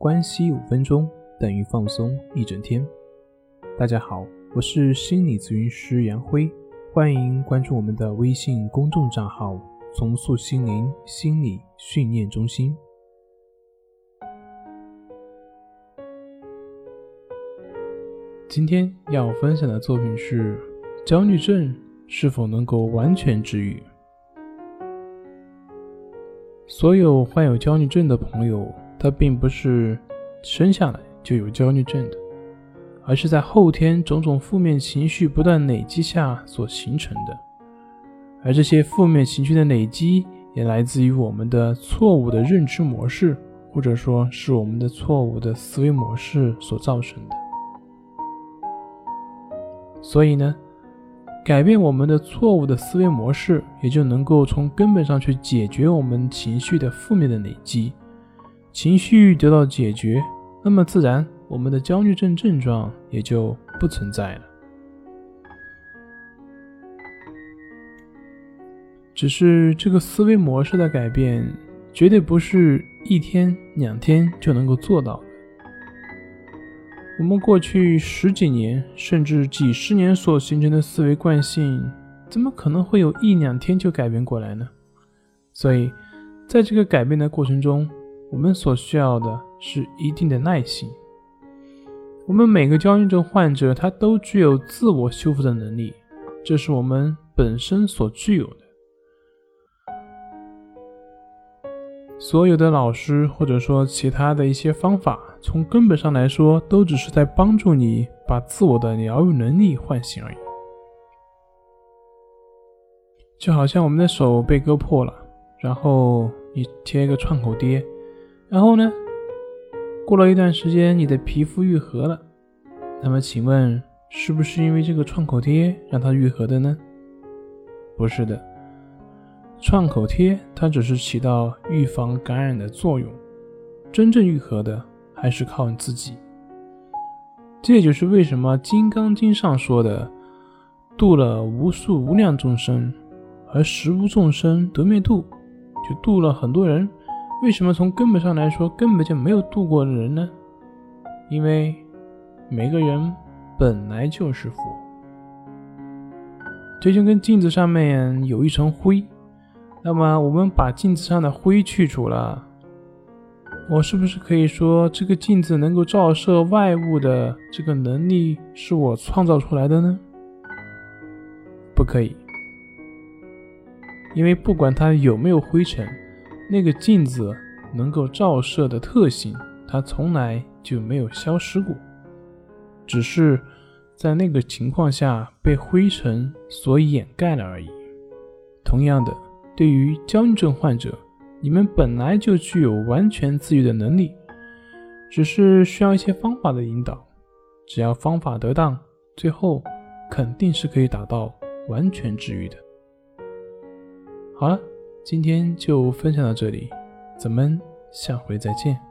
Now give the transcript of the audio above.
关系五分钟等于放松一整天。大家好，我是心理咨询师杨辉，欢迎关注我们的微信公众账号“重塑心灵心理训练中心”。今天要分享的作品是：焦虑症是否能够完全治愈？所有患有焦虑症的朋友。它并不是生下来就有焦虑症的，而是在后天种种负面情绪不断累积下所形成的。而这些负面情绪的累积，也来自于我们的错误的认知模式，或者说是我们的错误的思维模式所造成的。所以呢，改变我们的错误的思维模式，也就能够从根本上去解决我们情绪的负面的累积。情绪得到解决，那么自然我们的焦虑症症状也就不存在了。只是这个思维模式的改变，绝对不是一天两天就能够做到的。我们过去十几年甚至几十年所形成的思维惯性，怎么可能会有一两天就改变过来呢？所以，在这个改变的过程中，我们所需要的是一定的耐心。我们每个焦虑症患者，他都具有自我修复的能力，这是我们本身所具有的。所有的老师或者说其他的一些方法，从根本上来说，都只是在帮助你把自我的疗愈能力唤醒而已。就好像我们的手被割破了，然后你贴一个创口贴。然后呢？过了一段时间，你的皮肤愈合了。那么，请问是不是因为这个创口贴让它愈合的呢？不是的，创口贴它只是起到预防感染的作用，真正愈合的还是靠你自己。这也就是为什么《金刚经》上说的“度了无数无量众生，而实无众生得灭度”，就度了很多人。为什么从根本上来说根本就没有度过的人呢？因为每个人本来就是佛，这就跟镜子上面有一层灰，那么我们把镜子上的灰去除了，我是不是可以说这个镜子能够照射外物的这个能力是我创造出来的呢？不可以，因为不管它有没有灰尘。那个镜子能够照射的特性，它从来就没有消失过，只是在那个情况下被灰尘所掩盖了而已。同样的，对于焦虑症患者，你们本来就具有完全自愈的能力，只是需要一些方法的引导。只要方法得当，最后肯定是可以达到完全治愈的。好了。今天就分享到这里，咱们下回再见。